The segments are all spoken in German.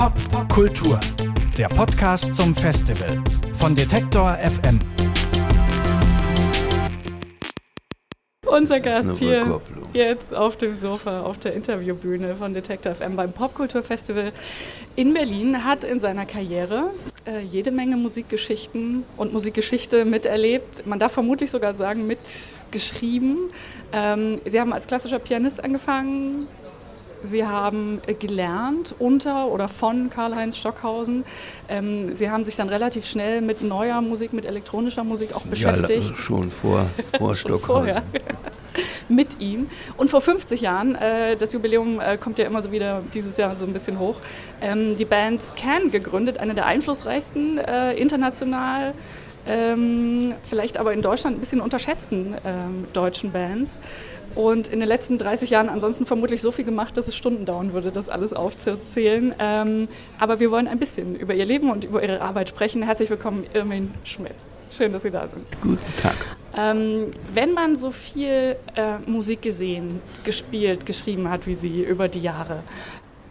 Pop Kultur, der Podcast zum Festival von Detektor FM. Unser Gast hier jetzt auf dem Sofa auf der Interviewbühne von Detektor FM beim Popkulturfestival in Berlin hat in seiner Karriere äh, jede Menge Musikgeschichten und Musikgeschichte miterlebt. Man darf vermutlich sogar sagen mitgeschrieben. Ähm, Sie haben als klassischer Pianist angefangen, Sie haben äh, gelernt unter oder von Karl-Heinz Stockhausen. Ähm, Sie haben sich dann relativ schnell mit neuer Musik, mit elektronischer Musik auch beschäftigt. Ja, schon vor, vor Stockhausen. Mit ihm. Und vor 50 Jahren, äh, das Jubiläum äh, kommt ja immer so wieder dieses Jahr so ein bisschen hoch, ähm, die Band Can gegründet, eine der einflussreichsten äh, international ähm, vielleicht aber in Deutschland ein bisschen unterschätzten ähm, deutschen Bands und in den letzten 30 Jahren ansonsten vermutlich so viel gemacht, dass es Stunden dauern würde, das alles aufzuzählen. Ähm, aber wir wollen ein bisschen über ihr Leben und über ihre Arbeit sprechen. Herzlich willkommen, Irmin Schmidt. Schön, dass Sie da sind. Guten Tag. Ähm, wenn man so viel äh, Musik gesehen, gespielt, geschrieben hat wie Sie über die Jahre,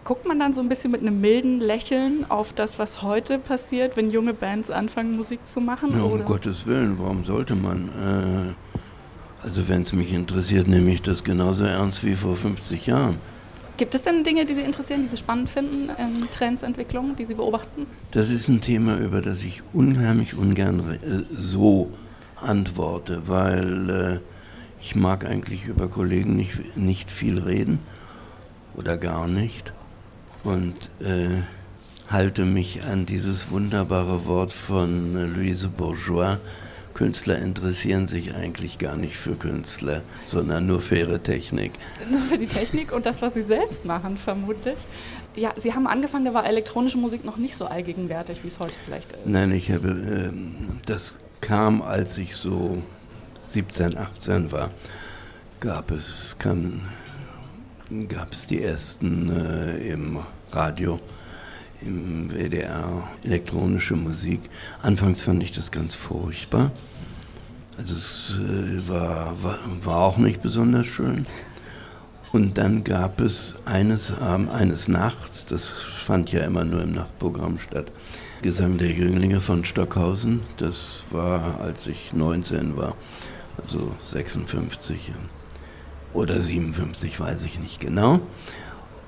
guckt man dann so ein bisschen mit einem milden Lächeln auf das, was heute passiert, wenn junge Bands anfangen, Musik zu machen? Ja, um oder? Gottes Willen, warum sollte man? Äh also wenn es mich interessiert, nehme ich das genauso ernst wie vor 50 Jahren. Gibt es denn Dinge, die Sie interessieren, die Sie spannend finden, ähm, Trends, Entwicklungen, die Sie beobachten? Das ist ein Thema, über das ich unheimlich ungern äh, so antworte, weil äh, ich mag eigentlich über Kollegen nicht, nicht viel reden oder gar nicht und äh, halte mich an dieses wunderbare Wort von äh, Louise Bourgeois, Künstler interessieren sich eigentlich gar nicht für Künstler, sondern nur für ihre Technik. Nur für die Technik und das, was sie selbst machen, vermutlich. Ja, Sie haben angefangen, da war elektronische Musik noch nicht so allgegenwärtig, wie es heute vielleicht ist. Nein, ich habe, äh, das kam, als ich so 17, 18 war, gab es, kam, gab es die ersten äh, im Radio im WDR elektronische Musik. Anfangs fand ich das ganz furchtbar. Also es äh, war, war, war auch nicht besonders schön. Und dann gab es eines, ähm, eines Nachts, das fand ja immer nur im Nachtprogramm statt, Gesang der Jünglinge von Stockhausen. Das war, als ich 19 war, also 56 oder 57, weiß ich nicht genau.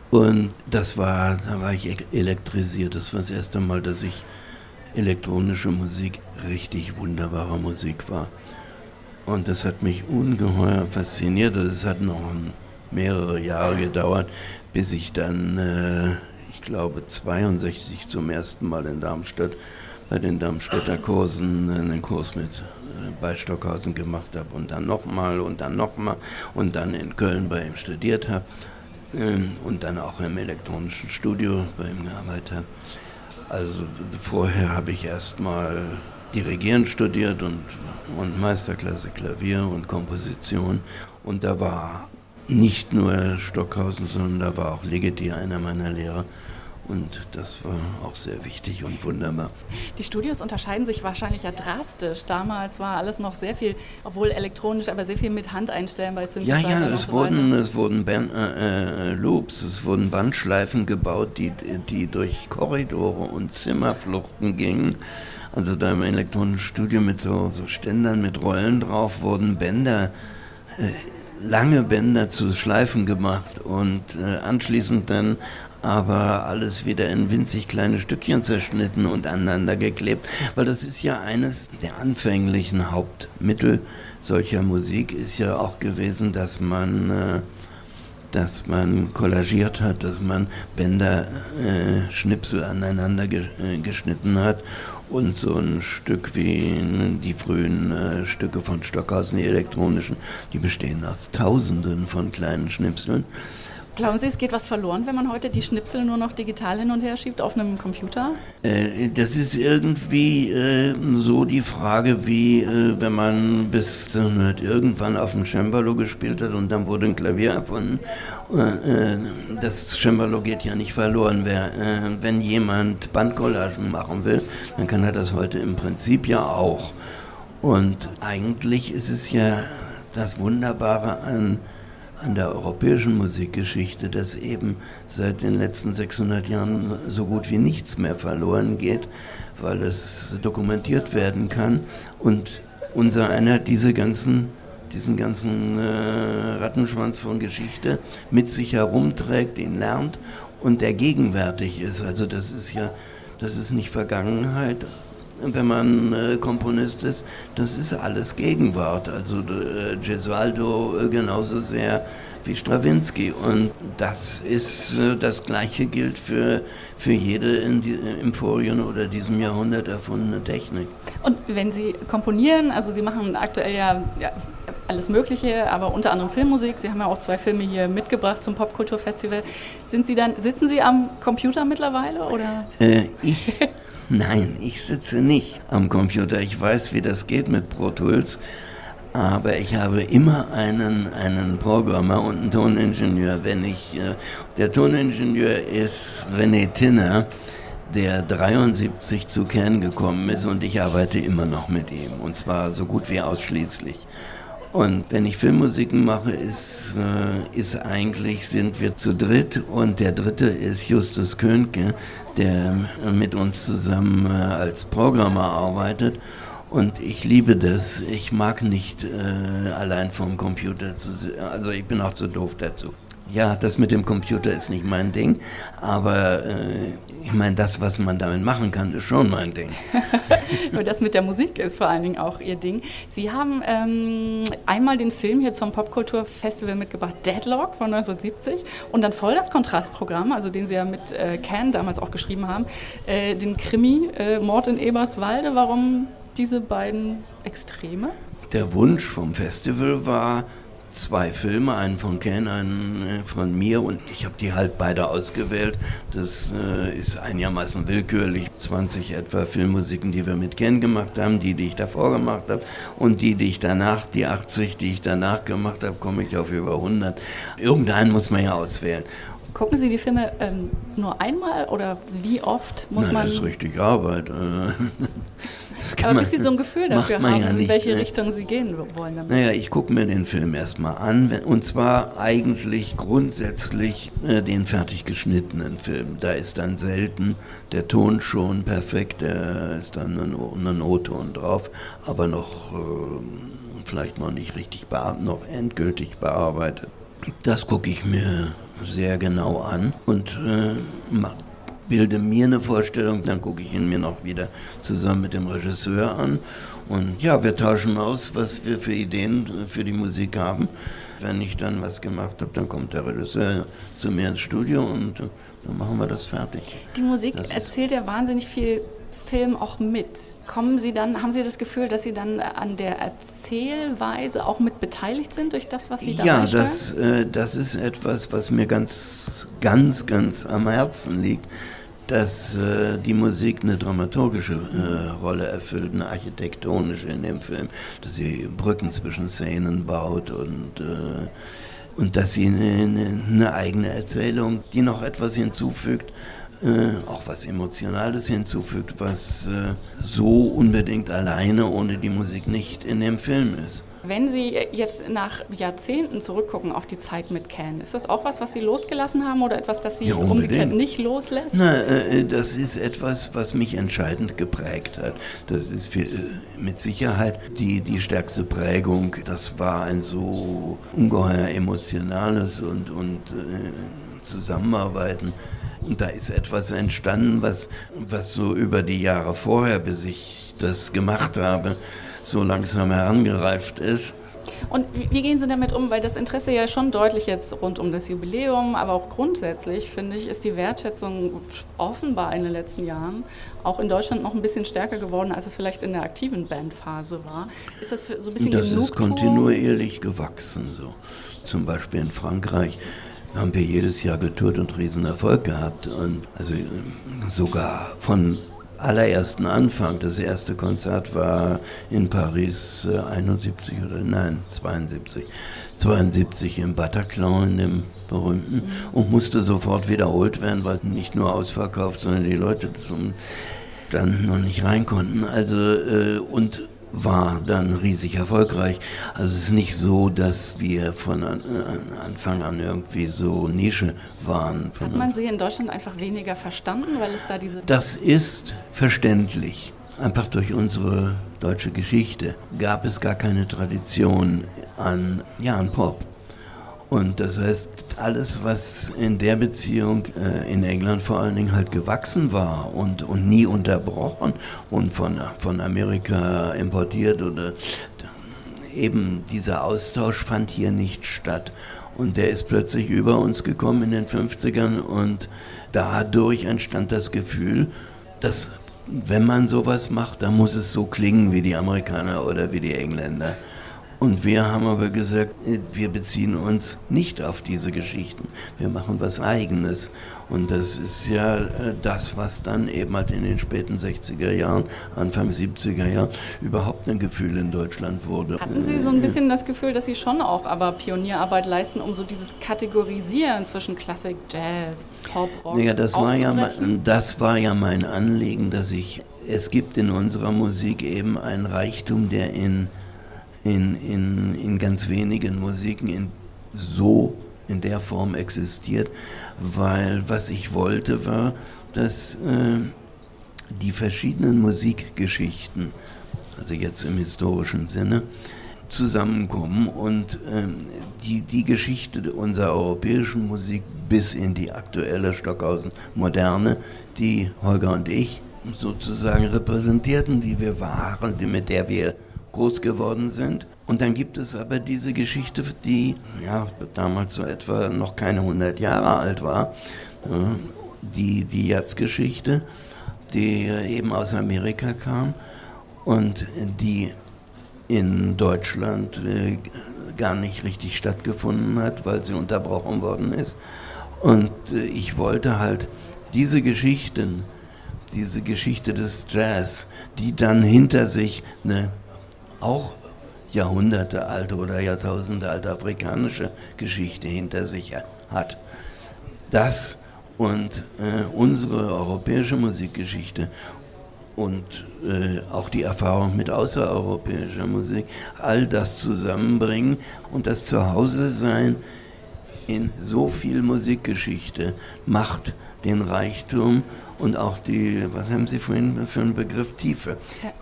Und das war, da war ich e-, elektrisiert. Das war das erste Mal, dass ich elektronische Musik richtig wunderbare Musik war. Und das hat mich ungeheuer fasziniert. Es hat noch mehrere Jahre gedauert, bis ich dann, äh, ich glaube, 62 zum ersten Mal in Darmstadt bei den Darmstädter Kursen einen Kurs mit äh, bei Stockhausen gemacht habe und dann nochmal und dann nochmal und dann in Köln bei ihm studiert habe. Ähm, und dann auch im elektronischen Studio bei ihm gearbeitet habe. Also vorher habe ich erstmal Dirigieren studiert und, und Meisterklasse Klavier und Komposition. Und da war nicht nur Stockhausen, sondern da war auch Legetier einer meiner Lehrer. Und das war auch sehr wichtig und wunderbar. Die Studios unterscheiden sich wahrscheinlich ja drastisch. Damals war alles noch sehr viel, obwohl elektronisch, aber sehr viel mit Hand einstellen bei Synthesizer. Ja, ja, es, so wurden, es wurden Band, äh, äh, Loops, es wurden Bandschleifen gebaut, die, die durch Korridore und Zimmerfluchten gingen. Also da im elektronischen Studio mit so, so Ständern mit Rollen drauf wurden Bänder. Äh, lange Bänder zu Schleifen gemacht und äh, anschließend dann aber alles wieder in winzig kleine Stückchen zerschnitten und aneinander geklebt, weil das ist ja eines der anfänglichen Hauptmittel solcher Musik ist ja auch gewesen, dass man äh, dass man kollagiert hat, dass man Bänder, äh, Schnipsel aneinander ge äh, geschnitten hat und so ein Stück wie die frühen äh, Stücke von Stockhausen, die elektronischen, die bestehen aus Tausenden von kleinen Schnipseln. Glauben Sie, es geht was verloren, wenn man heute die Schnipsel nur noch digital hin und her schiebt auf einem Computer? Äh, das ist irgendwie äh, so die Frage, wie äh, wenn man bis irgendwann auf dem Cembalo gespielt hat und dann wurde ein Klavier erfunden. Äh, das Cembalo geht ja nicht verloren. Wer, äh, wenn jemand Bandcollagen machen will, dann kann er das heute im Prinzip ja auch. Und eigentlich ist es ja das Wunderbare an an der europäischen Musikgeschichte, dass eben seit den letzten 600 Jahren so gut wie nichts mehr verloren geht, weil es dokumentiert werden kann und unser einer diese ganzen diesen ganzen äh, Rattenschwanz von Geschichte mit sich herumträgt, ihn lernt und der gegenwärtig ist. Also das ist ja, das ist nicht Vergangenheit, wenn man äh, Komponist ist, das ist alles Gegenwart. Also äh, Gesualdo äh, genauso sehr wie Stravinsky. Und das ist, äh, das Gleiche gilt für, für jede in die, im vorigen oder diesem Jahrhundert erfundene Technik. Und wenn Sie komponieren, also Sie machen aktuell ja, ja alles Mögliche, aber unter anderem Filmmusik. Sie haben ja auch zwei Filme hier mitgebracht zum Popkulturfestival. Sind Sie dann, sitzen Sie am Computer mittlerweile oder? Äh, ich, nein, ich sitze nicht am Computer. Ich weiß, wie das geht mit Pro Tools. Aber ich habe immer einen, einen Programmer und einen Toningenieur. Wenn ich, äh, der Toningenieur ist René Tinner, der 73 zu Kern gekommen ist und ich arbeite immer noch mit ihm. Und zwar so gut wie ausschließlich. Und wenn ich Filmmusiken mache, ist, äh, ist eigentlich, sind wir zu dritt und der dritte ist Justus Könke, der mit uns zusammen äh, als Programmer arbeitet. Und ich liebe das. Ich mag nicht äh, allein vom Computer zu, also ich bin auch zu doof dazu. Ja, das mit dem Computer ist nicht mein Ding, aber äh, ich meine, das, was man damit machen kann, ist schon mein Ding. Und das mit der Musik ist vor allen Dingen auch Ihr Ding. Sie haben ähm, einmal den Film hier zum Popkulturfestival mitgebracht, Deadlock von 1970, und dann voll das Kontrastprogramm, also den Sie ja mit äh, Can damals auch geschrieben haben, äh, den Krimi äh, Mord in Eberswalde. Warum diese beiden Extreme? Der Wunsch vom Festival war, zwei Filme, einen von Ken, einen äh, von mir und ich habe die halt beide ausgewählt. Das äh, ist einigermaßen willkürlich. 20 etwa Filmmusiken, die wir mit Ken gemacht haben, die, die ich davor gemacht habe und die, die ich danach, die 80, die ich danach gemacht habe, komme ich auf über 100. Irgendeinen muss man ja auswählen. Gucken Sie die Filme ähm, nur einmal oder wie oft muss Nein, man? Das ist richtig Arbeit. Äh. Aber bis Sie so ein Gefühl dafür haben, ja in welche ne? Richtung Sie gehen wollen damit. Naja, ich gucke mir den Film erstmal an und zwar eigentlich grundsätzlich äh, den fertig geschnittenen Film. Da ist dann selten der Ton schon perfekt, da ist dann ein O-Ton drauf, aber noch äh, vielleicht noch nicht richtig noch endgültig bearbeitet. Das gucke ich mir sehr genau an und äh, bilde mir eine Vorstellung, dann gucke ich ihn mir noch wieder zusammen mit dem Regisseur an. Und ja, wir tauschen aus, was wir für Ideen für die Musik haben. Wenn ich dann was gemacht habe, dann kommt der Regisseur zu mir ins Studio und äh, dann machen wir das fertig. Die Musik das erzählt ja wahnsinnig viel Film auch mit. Kommen Sie dann, haben Sie das Gefühl, dass Sie dann an der Erzählweise auch mit beteiligt sind durch das, was Sie da Ja, das, äh, das ist etwas, was mir ganz, ganz, ganz am Herzen liegt dass äh, die Musik eine dramaturgische äh, Rolle erfüllt, eine architektonische in dem Film, dass sie Brücken zwischen Szenen baut und, äh, und dass sie eine, eine, eigene Erzählung, die noch etwas hinzufügt, äh, auch was Emotionales hinzufügt, was äh, so unbedingt alleine ohne die Musik nicht in dem Film ist. Wenn Sie jetzt nach Jahrzehnten zurückgucken auf die Zeit mit Can, ist das auch was, was Sie losgelassen haben oder etwas, das Sie ja, umgekehrt nicht loslässt? Na, äh, das ist etwas, was mich entscheidend geprägt hat. Das ist für, äh, mit Sicherheit die, die stärkste Prägung. Das war ein so ungeheuer emotionales und, und äh, Zusammenarbeiten. Und da ist etwas entstanden, was, was so über die Jahre vorher, bis ich das gemacht habe, so langsam herangereift ist. Und wie gehen Sie damit um? Weil das Interesse ja schon deutlich jetzt rund um das Jubiläum, aber auch grundsätzlich, finde ich, ist die Wertschätzung offenbar in den letzten Jahren auch in Deutschland noch ein bisschen stärker geworden, als es vielleicht in der aktiven Bandphase war. Ist das so ein bisschen Das Genugtuung? ist kontinuierlich gewachsen. So. Zum Beispiel in Frankreich haben wir jedes Jahr getourt und Riesenerfolg gehabt. Und also sogar von allerersten Anfang. Das erste Konzert war in Paris äh, 71 oder nein, 72. 72 im Bataclan, in dem berühmten, mhm. und musste sofort wiederholt werden, weil nicht nur ausverkauft, sondern die Leute zum dann noch nicht rein konnten. Also äh, und war dann riesig erfolgreich. Also es ist nicht so, dass wir von Anfang an irgendwie so Nische waren. Hat man sie in Deutschland einfach weniger verstanden, weil es da diese... Das ist verständlich. Einfach durch unsere deutsche Geschichte gab es gar keine Tradition an, ja, an Pop. Und das heißt, alles, was in der Beziehung äh, in England vor allen Dingen halt gewachsen war und, und nie unterbrochen und von, von Amerika importiert oder eben dieser Austausch fand hier nicht statt. Und der ist plötzlich über uns gekommen in den 50ern und dadurch entstand das Gefühl, dass wenn man sowas macht, dann muss es so klingen wie die Amerikaner oder wie die Engländer. Und wir haben aber gesagt, wir beziehen uns nicht auf diese Geschichten. Wir machen was Eigenes. Und das ist ja äh, das, was dann eben halt in den späten 60er Jahren, Anfang 70er Jahren überhaupt ein Gefühl in Deutschland wurde. Hatten Sie so ein bisschen das Gefühl, dass Sie schon auch aber Pionierarbeit leisten, um so dieses Kategorisieren zwischen Klassik, Jazz, Pop, Rock ja, das war ja, das war ja mein Anliegen, dass ich, es gibt in unserer Musik eben einen Reichtum, der in in, in, in ganz wenigen Musiken in, so in der Form existiert, weil was ich wollte war, dass äh, die verschiedenen Musikgeschichten, also jetzt im historischen Sinne, zusammenkommen und äh, die, die Geschichte unserer europäischen Musik bis in die aktuelle Stockhausen Moderne, die Holger und ich sozusagen repräsentierten, die wir waren, die, mit der wir groß geworden sind. Und dann gibt es aber diese Geschichte, die ja, damals so etwa noch keine 100 Jahre alt war, die, die Jazz-Geschichte, die eben aus Amerika kam und die in Deutschland äh, gar nicht richtig stattgefunden hat, weil sie unterbrochen worden ist. Und äh, ich wollte halt diese Geschichten, diese Geschichte des Jazz, die dann hinter sich eine auch Jahrhunderte alte oder Jahrtausende alte afrikanische Geschichte hinter sich hat. Das und äh, unsere europäische Musikgeschichte und äh, auch die Erfahrung mit außereuropäischer Musik, all das zusammenbringen und das Zuhause sein in so viel Musikgeschichte macht den Reichtum und auch die, was haben Sie vorhin für einen Begriff, Tiefe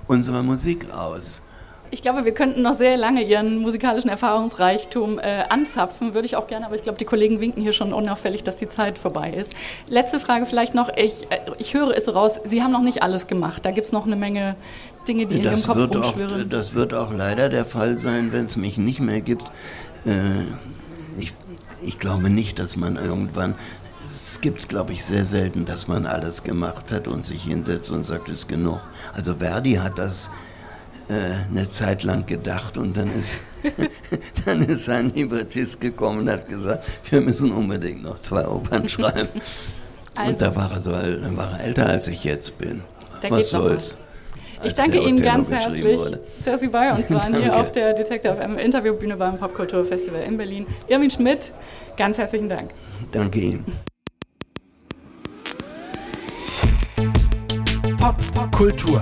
unserer Musik aus. Ich glaube, wir könnten noch sehr lange Ihren musikalischen Erfahrungsreichtum äh, anzapfen, würde ich auch gerne, aber ich glaube, die Kollegen winken hier schon unauffällig, dass die Zeit vorbei ist. Letzte Frage vielleicht noch. Ich, äh, ich höre es raus, Sie haben noch nicht alles gemacht. Da gibt es noch eine Menge Dinge, die das in Ihrem Kopf wird rumschwirren. Auch, das wird auch leider der Fall sein, wenn es mich nicht mehr gibt. Äh, ich, ich glaube nicht, dass man irgendwann es gibt, glaube ich, sehr selten, dass man alles gemacht hat und sich hinsetzt und sagt, es ist genug. Also Verdi hat das eine Zeit lang gedacht und dann ist, dann ist ein Librettist gekommen und hat gesagt, wir müssen unbedingt noch zwei Opern schreiben. Also, und da war er, so, dann war er älter als ich jetzt bin. Was soll's? Ich danke Ihnen ganz herzlich, wurde. dass Sie bei uns waren hier auf der Detective FM Interviewbühne beim Popkulturfestival in Berlin. Irmin Schmidt, ganz herzlichen Dank. Danke Ihnen. Pop, Pop Kultur